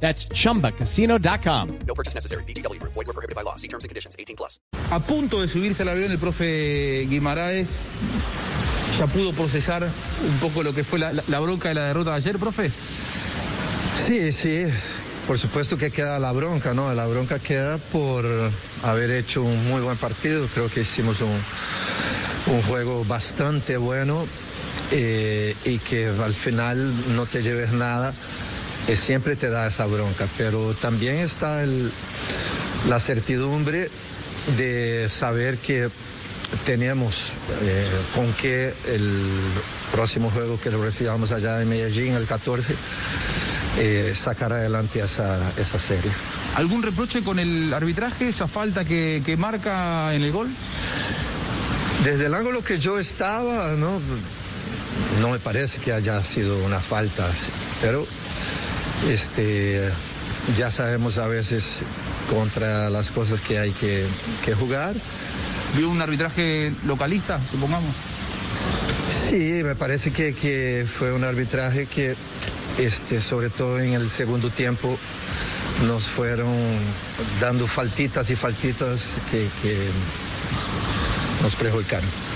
That's chumbacasino.com. No purchase necessary. BGW. Void were prohibited by law. See terms and conditions. 18 plus. A punto de subirse al avión el profe Guimaraes ya pudo procesar un poco lo que fue la, la- la bronca de la derrota de ayer, profe. Sí, sí, por supuesto que queda la bronca, ¿no? La bronca queda por haber hecho un muy buen partido. Creo que hicimos un, un juego bastante bueno eh, y que al final no te lleves nada. Eh, siempre te da esa bronca, pero también está el- la certidumbre de saber que tenemos eh, con qué el próximo juego que lo recibamos allá en Medellín, el 14, eh, sacar adelante esa, esa serie. ¿Algún reproche con el arbitraje, esa falta que, que marca en el gol? Desde el ángulo que yo estaba, no, no me parece que haya sido una falta, pero este, ya sabemos a veces contra las cosas que hay que, que jugar. ¿Vio un arbitraje localista, supongamos? Sí, me parece que, que fue un arbitraje que, este, sobre todo en el segundo tiempo, nos fueron dando faltitas y faltitas que, que nos perjudicaron.